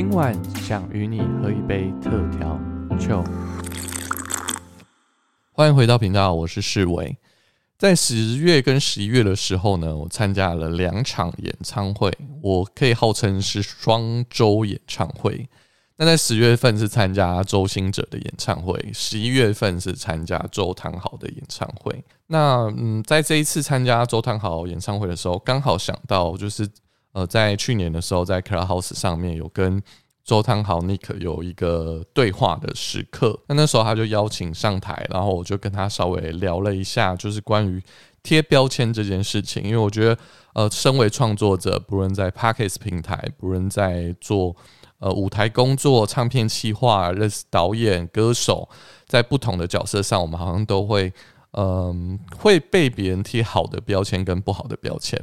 今晚想与你喝一杯特调酒。欢迎回到频道，我是世伟。在十月跟十一月的时候呢，我参加了两场演唱会，我可以号称是双周演唱会。那在十月份是参加周星哲的演唱会，十一月份是参加周汤豪的演唱会。那嗯，在这一次参加周汤豪演唱会的时候，刚好想到就是呃，在去年的时候，在 Clubhouse 上面有跟周汤豪 Nick 有一个对话的时刻。那那时候他就邀请上台，然后我就跟他稍微聊了一下，就是关于贴标签这件事情。因为我觉得呃，身为创作者，不论在 Parkes 平台，不论在做。呃，舞台工作、唱片企划、认识导演、歌手，在不同的角色上，我们好像都会，嗯，会被别人贴好的标签跟不好的标签。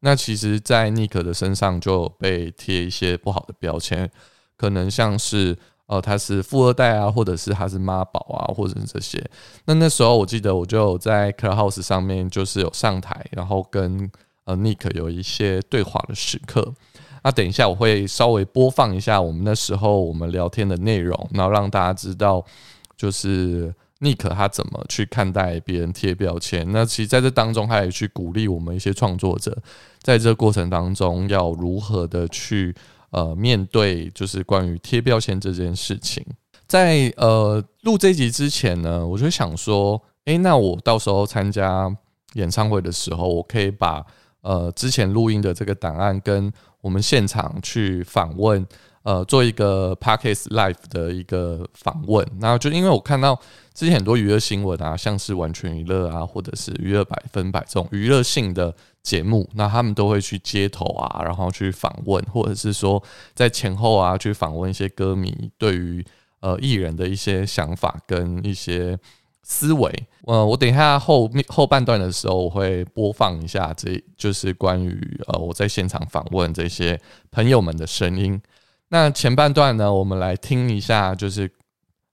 那其实，在 Nick 的身上就被贴一些不好的标签，可能像是，呃，他是富二代啊，或者是他是妈宝啊，或者是这些。那那时候我记得，我就在 Clubhouse 上面就是有上台，然后跟呃 Nick 有一些对话的时刻。那等一下，我会稍微播放一下我们那时候我们聊天的内容，然后让大家知道，就是 Nick 他怎么去看待别人贴标签。那其实在这当中，他也去鼓励我们一些创作者，在这过程当中要如何的去呃面对，就是关于贴标签这件事情。在呃录这集之前呢，我就想说，诶，那我到时候参加演唱会的时候，我可以把呃之前录音的这个档案跟我们现场去访问，呃，做一个 Parkes Live 的一个访问。然后就因为我看到之前很多娱乐新闻啊，像是完全娱乐啊，或者是娱乐百分百这种娱乐性的节目，那他们都会去街头啊，然后去访问，或者是说在前后啊去访问一些歌迷对于呃艺人的一些想法跟一些。思维，呃，我等一下后面后半段的时候，我会播放一下，这就是关于呃我在现场访问这些朋友们的声音。那前半段呢，我们来听一下，就是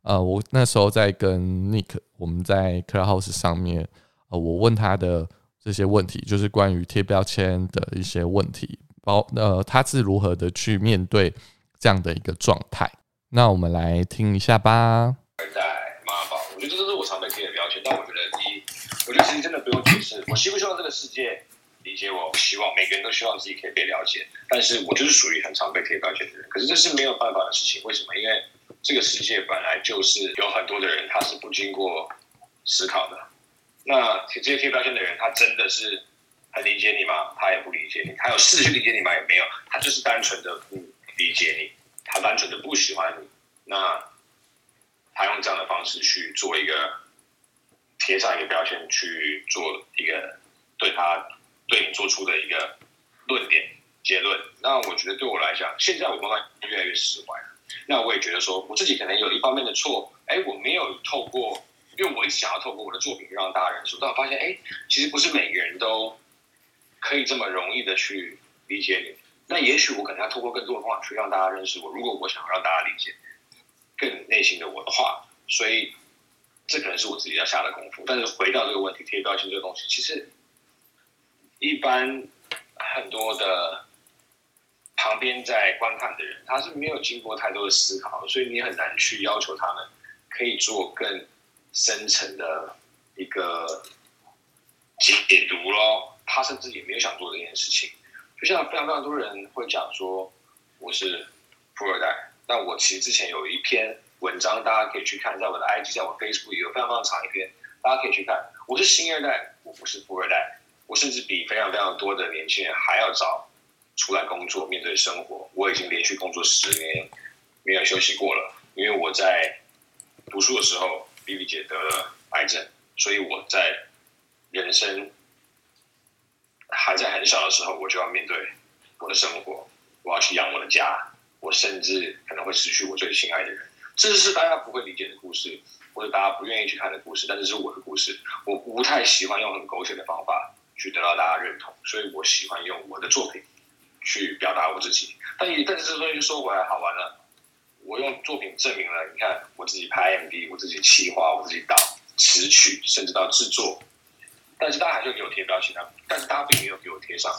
呃我那时候在跟 Nick，我们在 Clubhouse 上面，呃，我问他的这些问题，就是关于贴标签的一些问题，包呃他是如何的去面对这样的一个状态。那我们来听一下吧。常被贴的标签，但我觉得第一，我觉得其实真的不用解释。我希不希望这个世界理解我？希望每个人都希望自己可以被了解。但是我就是属于很常被贴标签的人。可是这是没有办法的事情。为什么？因为这个世界本来就是有很多的人，他是不经过思考的。那这些贴标签的人，他真的是很理解你吗？他也不理解你。他有试去理解你吗？也没有。他就是单纯的不理解你，他单纯的不喜欢你。那。他用这样的方式去做一个贴上一个标签，去做一个对他对你做出的一个论点结论。那我觉得对我来讲，现在我慢慢越来越释怀了。那我也觉得说，我自己可能有一方面的错，哎，我没有透过，因为我一直想要透过我的作品让大家认识，但我发现，哎，其实不是每个人都可以这么容易的去理解你。那也许我可能要透过更多的方法去让大家认识我。如果我想让大家理解。更内心的我的话，所以这可能是我自己要下的功夫。但是回到这个问题，贴标签这个东西，其实一般很多的旁边在观看的人，他是没有经过太多的思考，所以你很难去要求他们可以做更深层的一个解读咯。他甚至也没有想做这件事情。就像非常非常多人会讲说，我是富二代。那我其实之前有一篇文章，大家可以去看，在我的 IG，在我 Facebook 有非常非常长一篇，大家可以去看。我是新二代，我不是富二代，我甚至比非常非常多的年轻人还要早出来工作，面对生活。我已经连续工作十年，没有休息过了。因为我在读书的时候，B B 姐得了癌症，所以我在人生还在很小的时候，我就要面对我的生活，我要去养我的家。我甚至可能会失去我最心爱的人，这是大家不会理解的故事，或者大家不愿意去看的故事。但这是我的故事，我不太喜欢用很狗血的方法去得到大家认同，所以我喜欢用我的作品去表达我自己。但但是这东西说回来，好玩了，我用作品证明了，你看我自己拍 MV，我自己企划，我自己导词曲，甚至到制作。但是大家还是给我贴标签，但是大家并没有给我贴上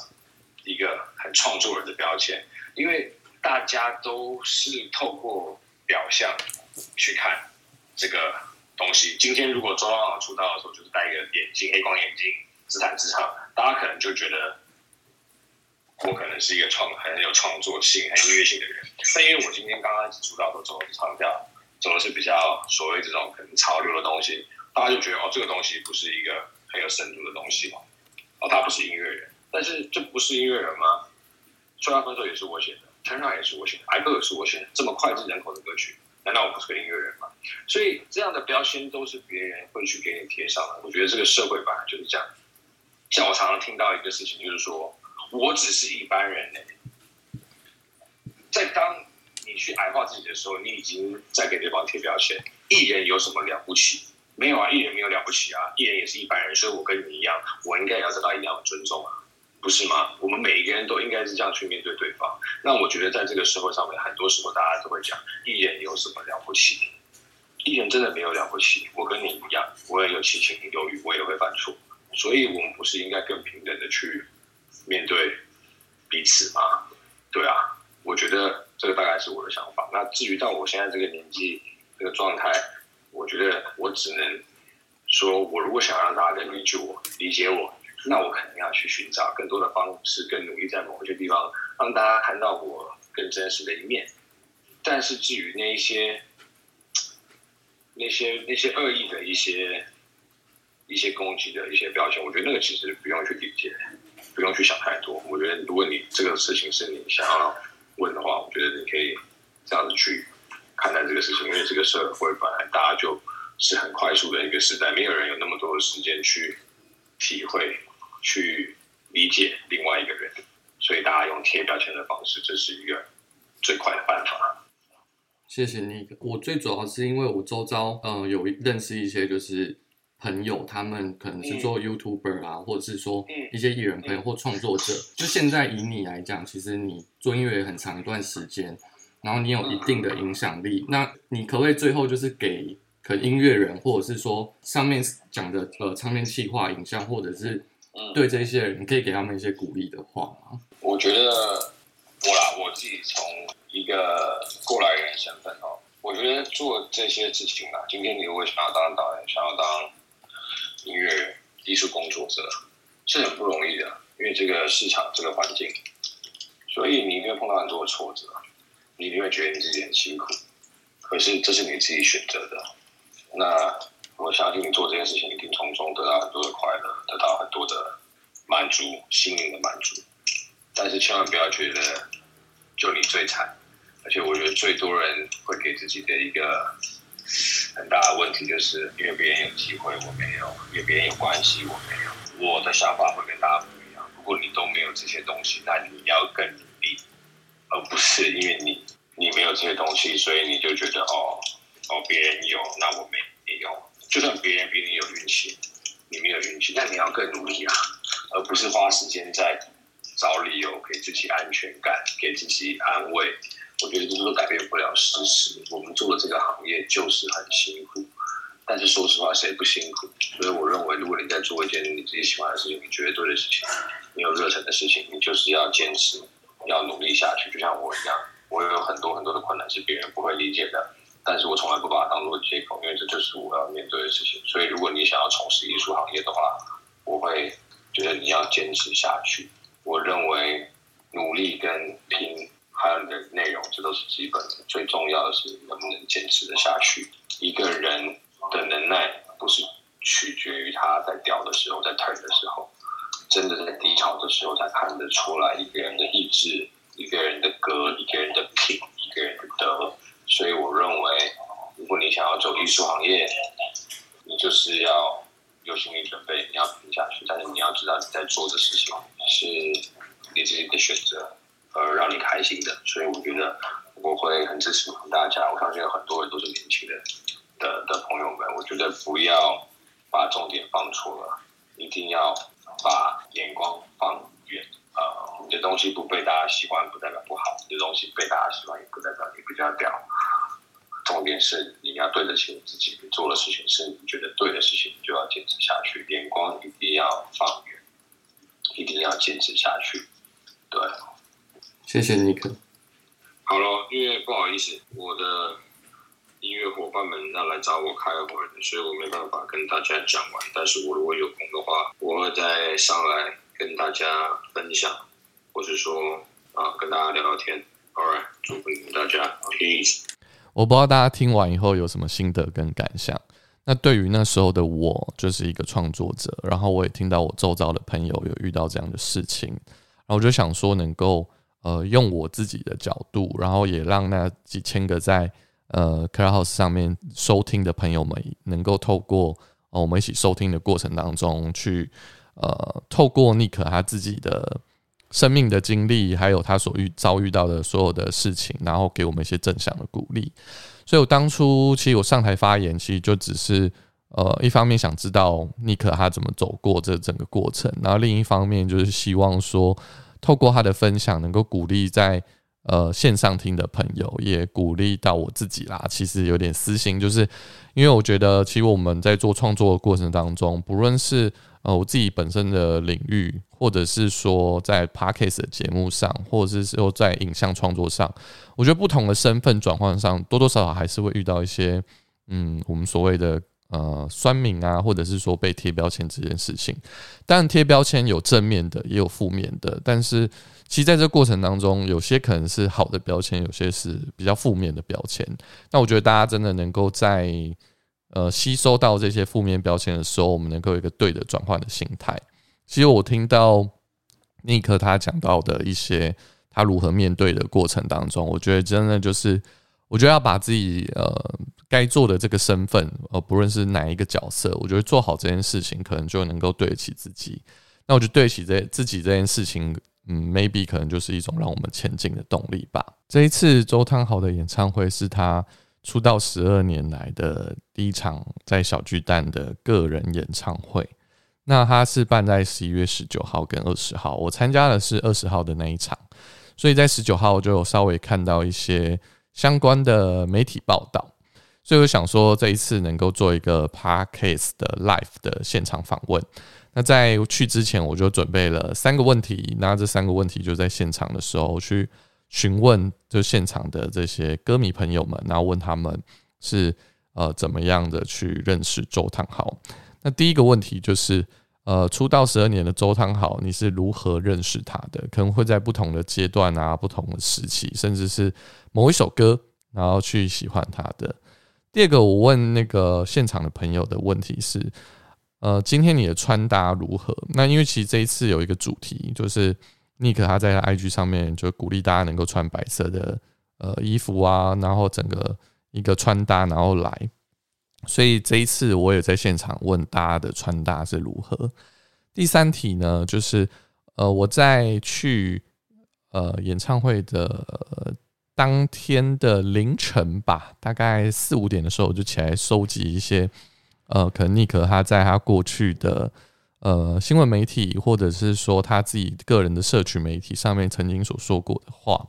一个很创作人的标签，因为。大家都是透过表象去看这个东西。今天如果周朗出道的时候就是戴一个眼镜，黑框眼镜，自弹自唱，大家可能就觉得我可能是一个创很有创作性、很音乐性的人。但因为我今天刚刚出道的时候唱跳，走的是比较所谓这种可能潮流的东西，大家就觉得哦，这个东西不是一个很有深度的东西嘛，哦，他不是音乐人。但是这不是音乐人吗？《说话分手》也是我写的，《Turn On》也是我写的，《I Go》也是我写的。这么脍炙人口的歌曲，难道我不是个音乐人吗？所以这样的标签都是别人会去给你贴上的。我觉得这个社会本来就是这样。像我常常听到一个事情，就是说我只是一般人呢。在当你去矮化自己的时候，你已经在给对方贴标签。艺人有什么了不起？没有啊，艺人没有了不起啊，艺人也是一般人，所以我跟你一样，我应该也要得到一样的尊重啊。不是吗？我们每一个人都应该是这样去面对对方。那我觉得在这个社会上面，很多时候大家都会讲艺人有什么了不起？艺人真的没有了不起。我跟你一样，我也有七情六欲，我也会犯错。所以，我们不是应该更平等的去面对彼此吗？对啊，我觉得这个大概是我的想法。那至于到我现在这个年纪、这个状态，我觉得我只能说，我如果想让大家能理解我、理解我。那我肯定要去寻找更多的方式，更努力在某一些地方让大家看到我更真实的一面。但是至于那一些、那些、那些恶意的一些、一些攻击的一些标签，我觉得那个其实不用去理解，不用去想太多。我觉得如果你这个事情是你想要问的话，我觉得你可以这样子去看待这个事情，因为这个社会本来大家就是很快速的一个时代，没有人有那么多的时间去体会。去理解另外一个人，所以大家用贴标签的方式，这是一个最快的办法。谢谢你。我最主要是因为我周遭嗯有认识一些就是朋友，他们可能是做 YouTuber 啊，或者是说一些艺人朋友或创作者。就现在以你来讲，其实你做音乐很长一段时间，然后你有一定的影响力。那你可不可以最后就是给可音乐人，或者是说上面讲的呃唱片企划、影像，或者是对这些人，你可以给他们一些鼓励的话吗？我觉得我啦，我自己从一个过来人身份哦，我觉得做这些事情啊，今天你如果想要当导演，想要当音乐人、艺术工作者，是很不容易的，因为这个市场、这个环境，所以你一定会碰到很多的挫折，你一定会觉得你自己很辛苦，可是这是你自己选择的，那。我相信你做这件事情一定从中得到很多的快乐，得到很多的满足，心灵的满足。但是千万不要觉得就你最惨，而且我觉得最多人会给自己的一个很大的问题，就是因为别人有机会我没有，因为别人有关系我没有。我的想法会跟大家不一样。如果你都没有这些东西，那你要更努力，而不是因为你你没有这些东西，所以你就觉得哦哦别人有，那我没。就算别人比你有运气，你没有运气，那你要更努力啊，而不是花时间在找理由给自己安全感、给自己安慰。我觉得这都改变不了事实。我们做的这个行业就是很辛苦，但是说实话，谁不辛苦？所以我认为，如果你在做一件你自己喜欢的事情，你觉得对的事情，你有热忱的事情，你就是要坚持，要努力下去。就像我一样，我有很多很多的困难是别人不会理解的。但是我从来不把它当做借口，因为这就是我要面对的事情。所以，如果你想要从事艺术行业的话，我会觉得你要坚持下去。我认为努力跟拼，还有你的内容，这都是基本的。最重要的是能不能坚持的下去。一个人的能耐不是取决于他在掉的时候，在 turn 的时候，真的在低潮的时候才看得出来一个人的意志、一个人的歌、一个人的品、一个人的德。所以我认为，如果你想要走艺术行业，你就是要有心理准备，你要拼下去。但是你要知道，你在做的事情是你自己的选择，呃，让你开心的。所以我觉得我会很支持大家。我相信有很多人都是年轻人的的朋友们，我觉得不要把重点放错了，一定要把眼光放远。呃，你的东西不被大家喜欢，不代表不好；你的东西被大家喜欢，也不代表你比较屌。重点是你要对得起你自己，你做的事情是你觉得对的事情，就要坚持下去。眼光一定要放远，一定要坚持下去。对，谢谢尼克。好了，因为不好意思，我的音乐伙伴们要来找我开会，所以我没办法跟大家讲完。但是我如果有空的话，我会再上来跟大家分享，或是说啊，跟大家聊聊天。All right，祝福你们大家，Peace。我不知道大家听完以后有什么心得跟感想。那对于那时候的我，就是一个创作者，然后我也听到我周遭的朋友有遇到这样的事情，然后我就想说，能够呃用我自己的角度，然后也让那几千个在呃 Clubhouse 上面收听的朋友们，能够透过呃我们一起收听的过程当中，去呃透过尼克他自己的生命的经历，还有他所遇遭遇到的所有的事情，然后给我们一些正向的鼓励。所以我当初其实我上台发言，其实就只是呃一方面想知道尼克他怎么走过这整个过程，然后另一方面就是希望说透过他的分享，能够鼓励在呃线上听的朋友，也鼓励到我自己啦。其实有点私心，就是因为我觉得其实我们在做创作的过程当中，不论是呃我自己本身的领域，或者是说在 podcast 的节目上，或者是说在影像创作上。我觉得不同的身份转换上，多多少少还是会遇到一些，嗯，我们所谓的呃酸民啊，或者是说被贴标签这件事情。当然，贴标签有正面的，也有负面的。但是，其实在这过程当中，有些可能是好的标签，有些是比较负面的标签。那我觉得大家真的能够在呃吸收到这些负面标签的时候，我们能够有一个对的转换的心态。其实我听到尼克他讲到的一些。他如何面对的过程当中，我觉得真的就是，我觉得要把自己呃该做的这个身份，呃不论是哪一个角色，我觉得做好这件事情，可能就能够对得起自己。那我觉得对得起这自己这件事情，嗯，maybe 可能就是一种让我们前进的动力吧。这一次周汤豪的演唱会是他出道十二年来的第一场在小巨蛋的个人演唱会。那他是办在十一月十九号跟二十号，我参加的是二十号的那一场。所以在十九号就有稍微看到一些相关的媒体报道，所以我想说这一次能够做一个 podcast 的 live 的现场访问。那在去之前我就准备了三个问题，那这三个问题就在现场的时候去询问，就现场的这些歌迷朋友们，然后问他们是呃怎么样的去认识周汤豪。那第一个问题就是。呃，出道十二年的周汤豪，你是如何认识他的？可能会在不同的阶段啊，不同的时期，甚至是某一首歌，然后去喜欢他的。第二个，我问那个现场的朋友的问题是：呃，今天你的穿搭如何？那因为其实这一次有一个主题，就是尼克他在 IG 上面就鼓励大家能够穿白色的呃衣服啊，然后整个一个穿搭，然后来。所以这一次我也在现场问大家的穿搭是如何。第三题呢，就是呃我在去呃演唱会的当天的凌晨吧，大概四五点的时候，我就起来收集一些呃可能尼克他在他过去的呃新闻媒体或者是说他自己个人的社群媒体上面曾经所说过的话。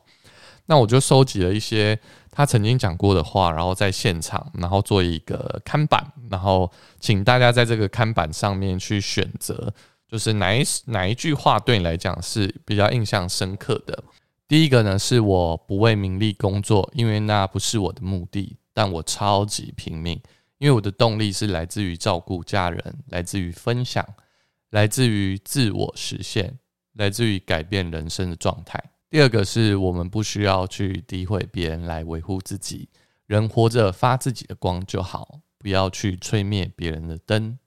那我就收集了一些他曾经讲过的话，然后在现场，然后做一个看板，然后请大家在这个看板上面去选择，就是哪一哪一句话对你来讲是比较印象深刻的。第一个呢，是我不为名利工作，因为那不是我的目的，但我超级拼命，因为我的动力是来自于照顾家人，来自于分享，来自于自我实现，来自于改变人生的状态。第二个是我们不需要去诋毁别人来维护自己，人活着发自己的光就好，不要去吹灭别人的灯。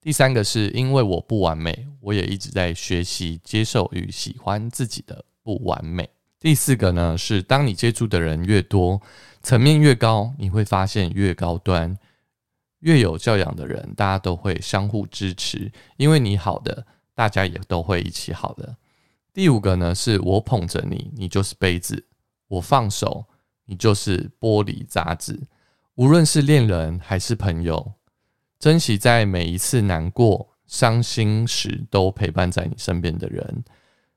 第三个是因为我不完美，我也一直在学习接受与喜欢自己的不完美。第四个呢是当你接触的人越多，层面越高，你会发现越高端，越有教养的人，大家都会相互支持，因为你好的，大家也都会一起好的。第五个呢，是我捧着你，你就是杯子；我放手，你就是玻璃渣子。无论是恋人还是朋友，珍惜在每一次难过、伤心时都陪伴在你身边的人，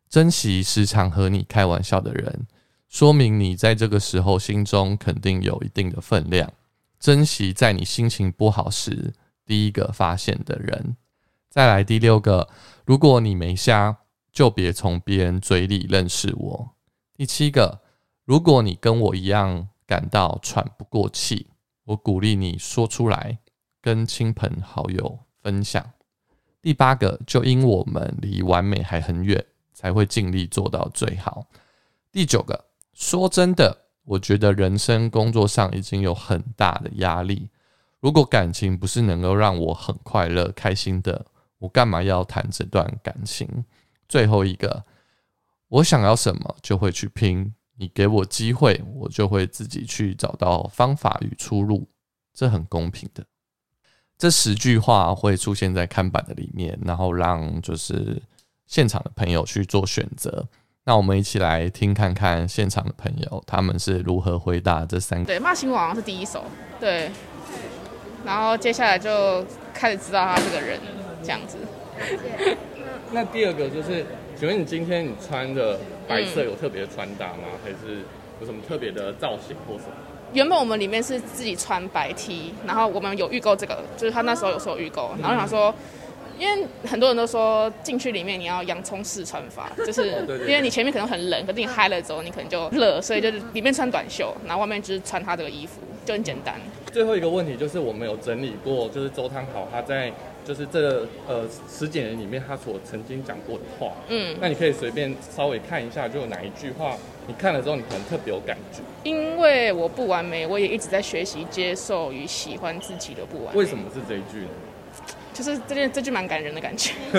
珍惜时常和你开玩笑的人，说明你在这个时候心中肯定有一定的分量。珍惜在你心情不好时第一个发现的人。再来第六个，如果你没瞎。就别从别人嘴里认识我。第七个，如果你跟我一样感到喘不过气，我鼓励你说出来，跟亲朋好友分享。第八个，就因我们离完美还很远，才会尽力做到最好。第九个，说真的，我觉得人生工作上已经有很大的压力。如果感情不是能够让我很快乐、开心的，我干嘛要谈这段感情？最后一个，我想要什么就会去拼。你给我机会，我就会自己去找到方法与出路，这很公平的。这十句话会出现在看板的里面，然后让就是现场的朋友去做选择。那我们一起来听看看现场的朋友他们是如何回答这三个。对，骂醒我好像是第一首，对。然后接下来就开始知道他这个人这样子。那第二个就是，请问你今天你穿的白色有特别的穿搭吗？还是有什么特别的造型或什么？原本我们里面是自己穿白 T，然后我们有预购这个，就是他那时候有说预购，然后想说，因为很多人都说进去里面你要洋葱式穿法，就是因为你前面可能很冷，可是你嗨了之后你可能就热，所以就是里面穿短袖，然后外面就是穿他这个衣服，就很简单。最后一个问题就是我们有整理过，就是周汤豪他在。就是这呃十几年里面他所曾经讲过的话，嗯，那你可以随便稍微看一下，就有哪一句话你看了之后你可能特别有感觉。因为我不完美，我也一直在学习接受与喜欢自己的不完美。为什么是这一句呢？就是这件这句蛮感人的感觉。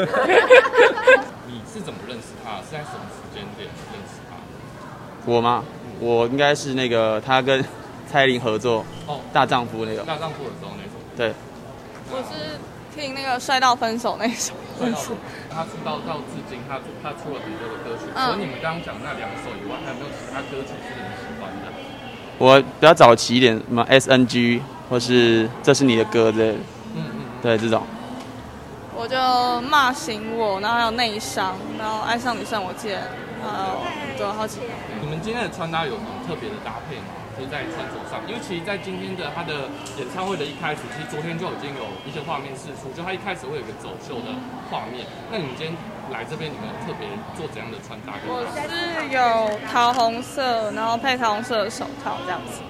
你是怎么认识他？是在什么时间点认识他？我吗？我应该是那个他跟蔡依林合作哦，大丈夫那个大丈夫的时候那种。对，我是。听那个帅到分手那首，他出道到至今，他他出了很多的歌曲。除了你们刚刚讲那两首以外，还有没有其他歌曲是你们喜欢的？我比较早期一点，什么 SNG 或是这是你的歌之类的。嗯嗯，对这种。我就骂醒我，然后还有内伤，然后爱上你算我贱，还有对好几个。你们今天的穿搭有什么特别的搭配吗？就在穿着上，因为其实，在今天的他的演唱会的一开始，其实昨天就已经有一些画面释出，就他一开始会有一个走秀的画面。那你们今天来这边，你们特别做怎样的穿搭？我是有桃红色，然后配桃红色的手套这样子。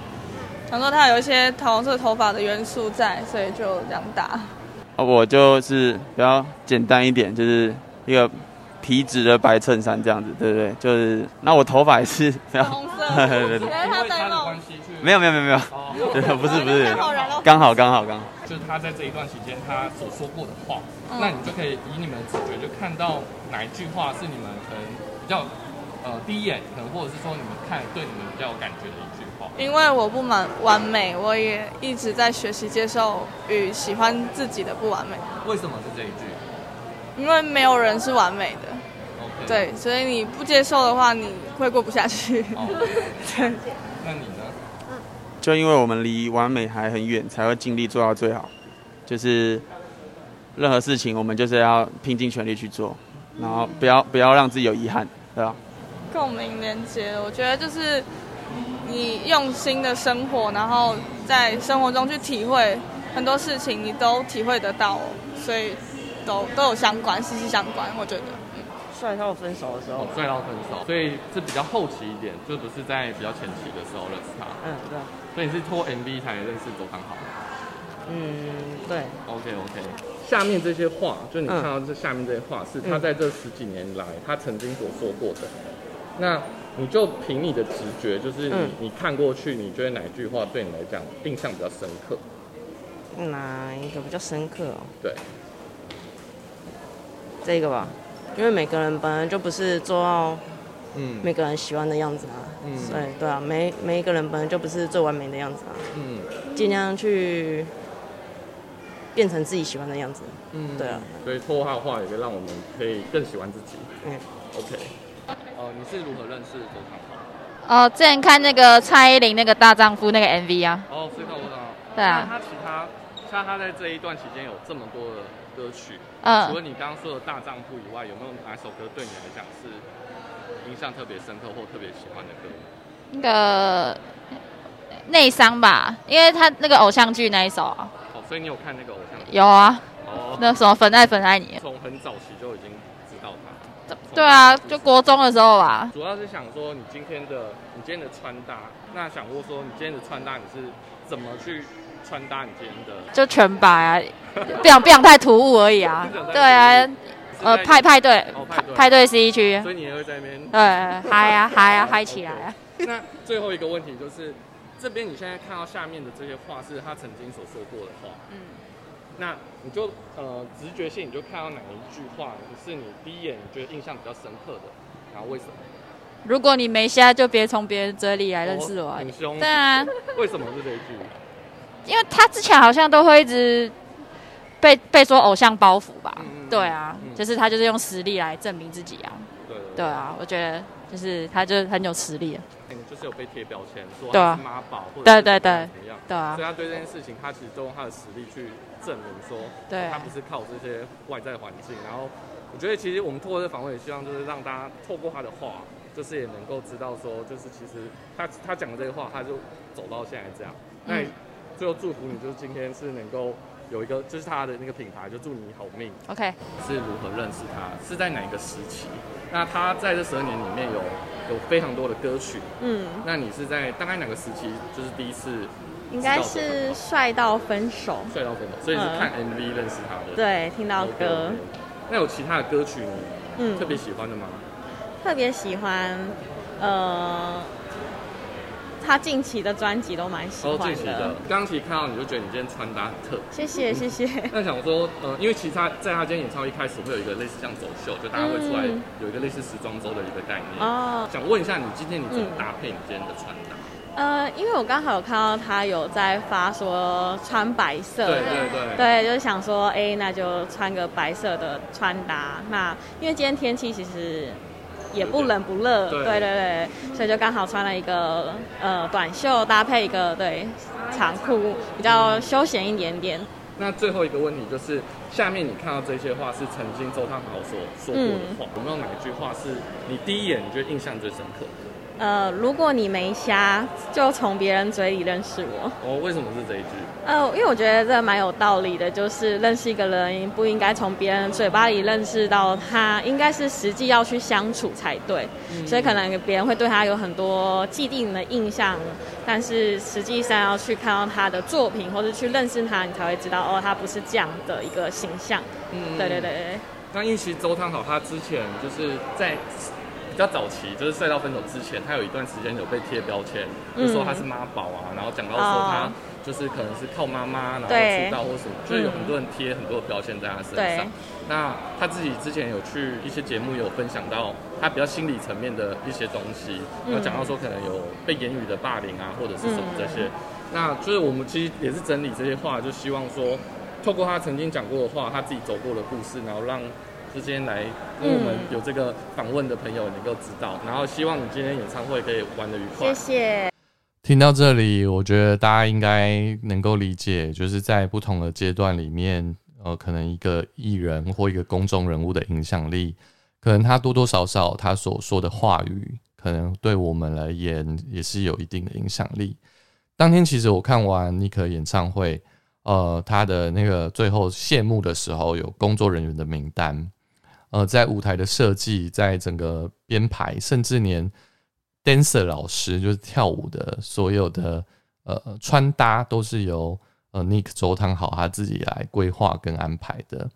想说他有一些桃红色头发的元素在，所以就这样搭。我就是比较简单一点，就是一个。皮质的白衬衫这样子，对不对？就是那我头发也是红色，对对对。没有没有没有没有，对，不是不是，刚好刚好刚好。就是他在这一段期间他所说过的话，那你就可以以你们的直觉就看到哪一句话是你们可能比较呃第一眼可能或者是说你们看对你们比较有感觉的一句话。因为我不满完美，我也一直在学习接受与喜欢自己的不完美。为什么是这一句？因为没有人是完美的，对，所以你不接受的话，你会过不下去。对，那你呢？就因为我们离完美还很远，才会尽力做到最好。就是任何事情，我们就是要拼尽全力去做，然后不要不要让自己有遗憾，对吧？共鸣连接，我觉得就是你用心的生活，然后在生活中去体会很多事情，你都体会得到，所以。都都有相关，息息相关，我觉得。帅到分手的时候。帅到分手，所以是比较后期一点，就不是在比较前期的时候认识他。嗯，对。所以你是拖 MV 才认识周汤豪。嗯，对。OK OK。下面这些话，就你看到这下面这些话，是他在这十几年来他曾经所说过的。那你就凭你的直觉，就是你你看过去，你觉得哪句话对你来讲印象比较深刻？哪一个比较深刻哦？对。这个吧，因为每个人本来就不是做到，嗯，每个人喜欢的样子啊，嗯，对对啊，每每一个人本来就不是最完美的样子啊，嗯，尽量去变成自己喜欢的样子，嗯，对啊，所以透过他的话，也可以让我们可以更喜欢自己，嗯，OK，哦，你是如何认识周汤豪？哦，之前看那个蔡依林那个大丈夫那个 MV 啊，哦，所以看我道。对啊，他其他像他在这一段期间有这么多的。歌曲，嗯，除了你刚刚说的大丈夫以外，有没有哪首歌对你来讲是印象特别深刻或特别喜欢的歌？那个内伤吧，因为他那个偶像剧那一首啊。哦，所以你有看那个偶像剧？有啊。哦。那什么《粉爱粉爱你》？从很早期就已经知道他。对啊，就国中的时候吧。主要是想说你今天的你今天的穿搭，那想过说你今天的穿搭你是怎么去穿搭你今天的？就全白啊，不想不想太突兀而已啊。对啊，呃派派对派派对 C 区，所以你也会在那边对嗨啊嗨啊嗨起来啊。那最后一个问题就是，这边你现在看到下面的这些话是他曾经所说过的话，嗯，那你就呃直觉性你就看到哪一句话是你第一眼觉得印象比较深刻的，然后为什么？如果你没瞎，就别从别人嘴里来认识我。很凶。对啊。为什么是这一句？因为他之前好像都会一直被被说偶像包袱吧？对啊，就是他就是用实力来证明自己啊。对。对啊，我觉得就是他就是很有实力。就是有被贴标签，说他是妈宝或者对对对样？对啊，所以他对这件事情，他其实都用他的实力去证明说，对，他不是靠这些外在环境。然后我觉得其实我们透过这访问，也希望就是让大家透过他的话，就是也能够知道说，就是其实他他讲的这个话，他就走到现在这样。那最后祝福你，就是今天是能够。有一个就是他的那个品牌，就祝你好命。OK，是如何认识他？是在哪个时期？那他在这十二年里面有有非常多的歌曲。嗯，那你是在大概哪个时期？就是第一次？应该是帅到分手。帅到分手，所以是看 MV 认识他的。对，听到歌。那有其他的歌曲你嗯特别喜欢的吗？特别喜欢，呃。他近期的专辑都蛮喜欢的。哦近期的，刚其实看到你就觉得你今天穿搭很特。谢谢谢谢。那想说，呃，因为其实他在他今天演唱会一开始会有一个类似像走秀，就大家会出来有一个类似时装周的一个概念。哦。想问一下，你今天你怎么搭配你今天的穿搭？呃，因为我刚好有看到他有在发说穿白色。对对对。对，就是想说，哎，那就穿个白色的穿搭。那因为今天天气其实。也不冷不热，对对对，所以就刚好穿了一个呃短袖搭配一个对长裤，比较休闲一点点。那最后一个问题就是，下面你看到这些话是曾经周汤豪所说过的话，有没有哪一句话是你第一眼你觉得印象最深刻？呃，如果你没瞎，就从别人嘴里认识我。哦，为什么是这一句？呃，因为我觉得这蛮有道理的，就是认识一个人不应该从别人嘴巴里认识到他，应该是实际要去相处才对。所以可能别人会对他有很多既定的印象，但是实际上要去看到他的作品，或者去认识他，你才会知道哦，他不是这样的一个形象。嗯，对对对对。那其实周汤好，他之前就是在。比较早期，就是赛道分手之前，他有一段时间有被贴标签，就说他是妈宝啊，然后讲到说他就是可能是靠妈妈然后出道或什么，就是有很多人贴很多的标签在他身上。那他自己之前有去一些节目有分享到他比较心理层面的一些东西，有讲到说可能有被言语的霸凌啊，或者是什么这些。那就是我们其实也是整理这些话，就希望说透过他曾经讲过的话，他自己走过的故事，然后让。之间来跟我们有这个访问的朋友能够知道，然后希望你今天演唱会可以玩的愉快。谢谢。听到这里，我觉得大家应该能够理解，就是在不同的阶段里面，呃，可能一个艺人或一个公众人物的影响力，可能他多多少少他所说的话语，可能对我们而言也是有一定的影响力。当天其实我看完尼克演唱会，呃，他的那个最后谢幕的时候，有工作人员的名单。呃，在舞台的设计，在整个编排，甚至连 dancer 老师就是跳舞的所有的呃穿搭，都是由呃 Nick 周汤好他自己来规划跟安排的。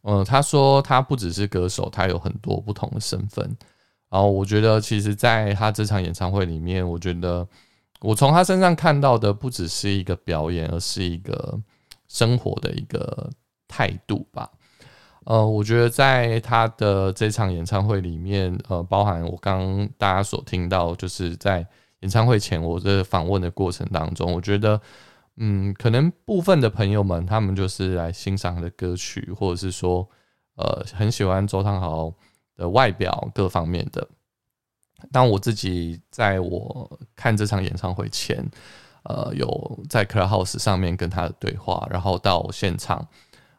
呃，他说他不只是歌手，他有很多不同的身份。然后我觉得，其实在他这场演唱会里面，我觉得我从他身上看到的不只是一个表演，而是一个生活的一个态度吧。呃，我觉得在他的这场演唱会里面，呃，包含我刚大家所听到，就是在演唱会前我的访问的过程当中，我觉得，嗯，可能部分的朋友们他们就是来欣赏的歌曲，或者是说，呃，很喜欢周汤豪的外表各方面的。当我自己在我看这场演唱会前，呃，有在 Club House 上面跟他的对话，然后到现场。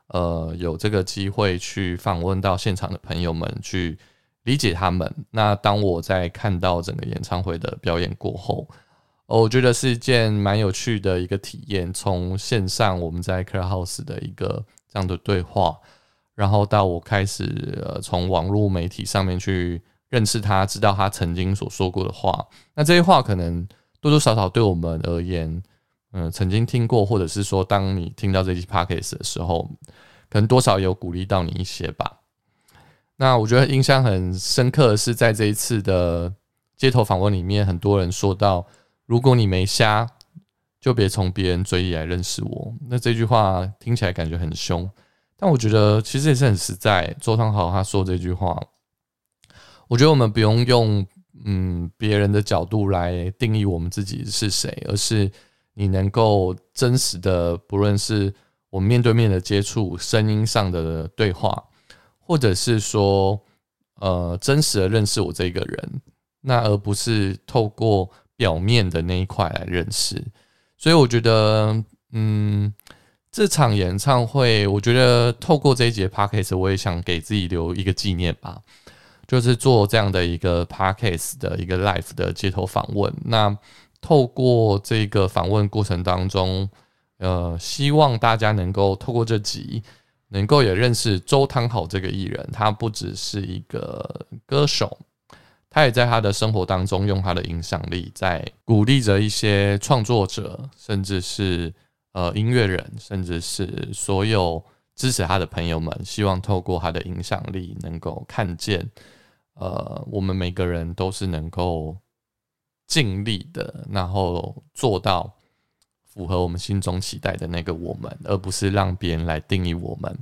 呃，有这个机会去访问到现场的朋友们，去理解他们。那当我在看到整个演唱会的表演过后，我觉得是一件蛮有趣的一个体验。从线上我们在 Club House 的一个这样的对话，然后到我开始呃从网络媒体上面去认识他，知道他曾经所说过的话。那这些话可能多多少少对我们而言，嗯，曾经听过，或者是说当你听到这期 podcast 的时候，可能多少有鼓励到你一些吧。那我觉得印象很深刻的是，在这一次的街头访问里面，很多人说到，如果你没瞎。就别从别人嘴里来认识我。那这句话听起来感觉很凶，但我觉得其实也是很实在。周汤豪他说这句话，我觉得我们不用用嗯别人的角度来定义我们自己是谁，而是你能够真实的，不论是我们面对面的接触、声音上的对话，或者是说呃真实的认识我这个人，那而不是透过表面的那一块来认识。所以我觉得，嗯，这场演唱会，我觉得透过这一节 podcast，我也想给自己留一个纪念吧，就是做这样的一个 podcast 的一个 live 的街头访问。那透过这个访问过程当中，呃，希望大家能够透过这集，能够也认识周汤好这个艺人，他不只是一个歌手。他也在他的生活当中用他的影响力，在鼓励着一些创作者，甚至是呃音乐人，甚至是所有支持他的朋友们，希望透过他的影响力，能够看见，呃，我们每个人都是能够尽力的，然后做到符合我们心中期待的那个我们，而不是让别人来定义我们。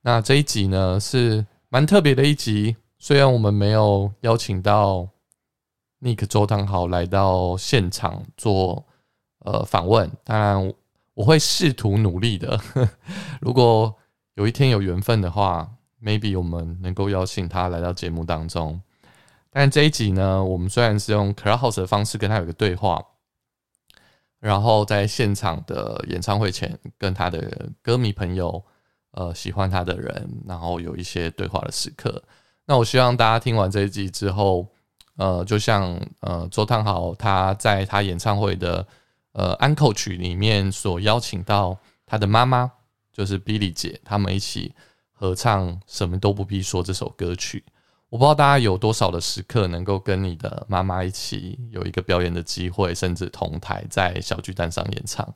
那这一集呢，是蛮特别的一集。虽然我们没有邀请到 Nick 周汤豪来到现场做呃访问，当然我会试图努力的。如果有一天有缘分的话，maybe 我们能够邀请他来到节目当中。但这一集呢，我们虽然是用 Clubhouse 的方式跟他有个对话，然后在现场的演唱会前跟他的歌迷朋友、呃喜欢他的人，然后有一些对话的时刻。那我希望大家听完这一集之后，呃，就像呃周汤豪他在他演唱会的呃安扣曲里面所邀请到他的妈妈，就是 Billy 姐，他们一起合唱《什么都不必说》这首歌曲。我不知道大家有多少的时刻能够跟你的妈妈一起有一个表演的机会，甚至同台在小巨蛋上演唱。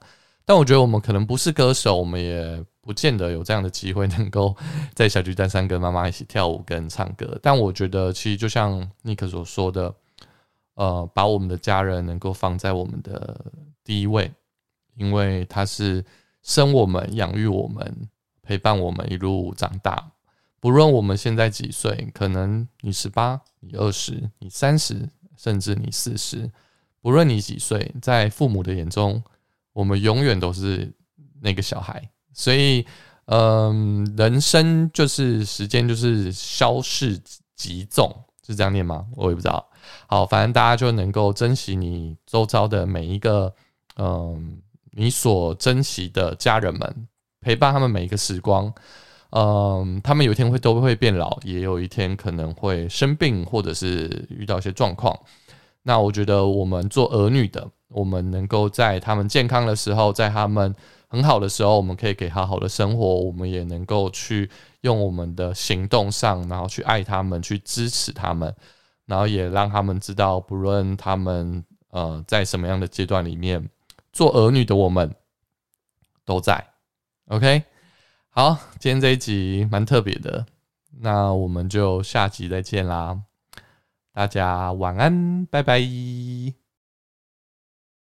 但我觉得我们可能不是歌手，我们也不见得有这样的机会能够在小巨蛋上跟妈妈一起跳舞跟唱歌。但我觉得，其实就像尼克所说的，呃，把我们的家人能够放在我们的第一位，因为他是生我们、养育我们、陪伴我们一路长大。不论我们现在几岁，可能你十八、你二十、你三十，甚至你四十，不论你几岁，在父母的眼中。我们永远都是那个小孩，所以，嗯，人生就是时间，就是消逝即纵，是这样念吗？我也不知道。好，反正大家就能够珍惜你周遭的每一个，嗯，你所珍惜的家人们，陪伴他们每一个时光。嗯，他们有一天会都会变老，也有一天可能会生病，或者是遇到一些状况。那我觉得我们做儿女的，我们能够在他们健康的时候，在他们很好的时候，我们可以给他好的生活，我们也能够去用我们的行动上，然后去爱他们，去支持他们，然后也让他们知道，不论他们呃在什么样的阶段里面，做儿女的我们都在。OK，好，今天这一集蛮特别的，那我们就下集再见啦。大家晚安，拜拜。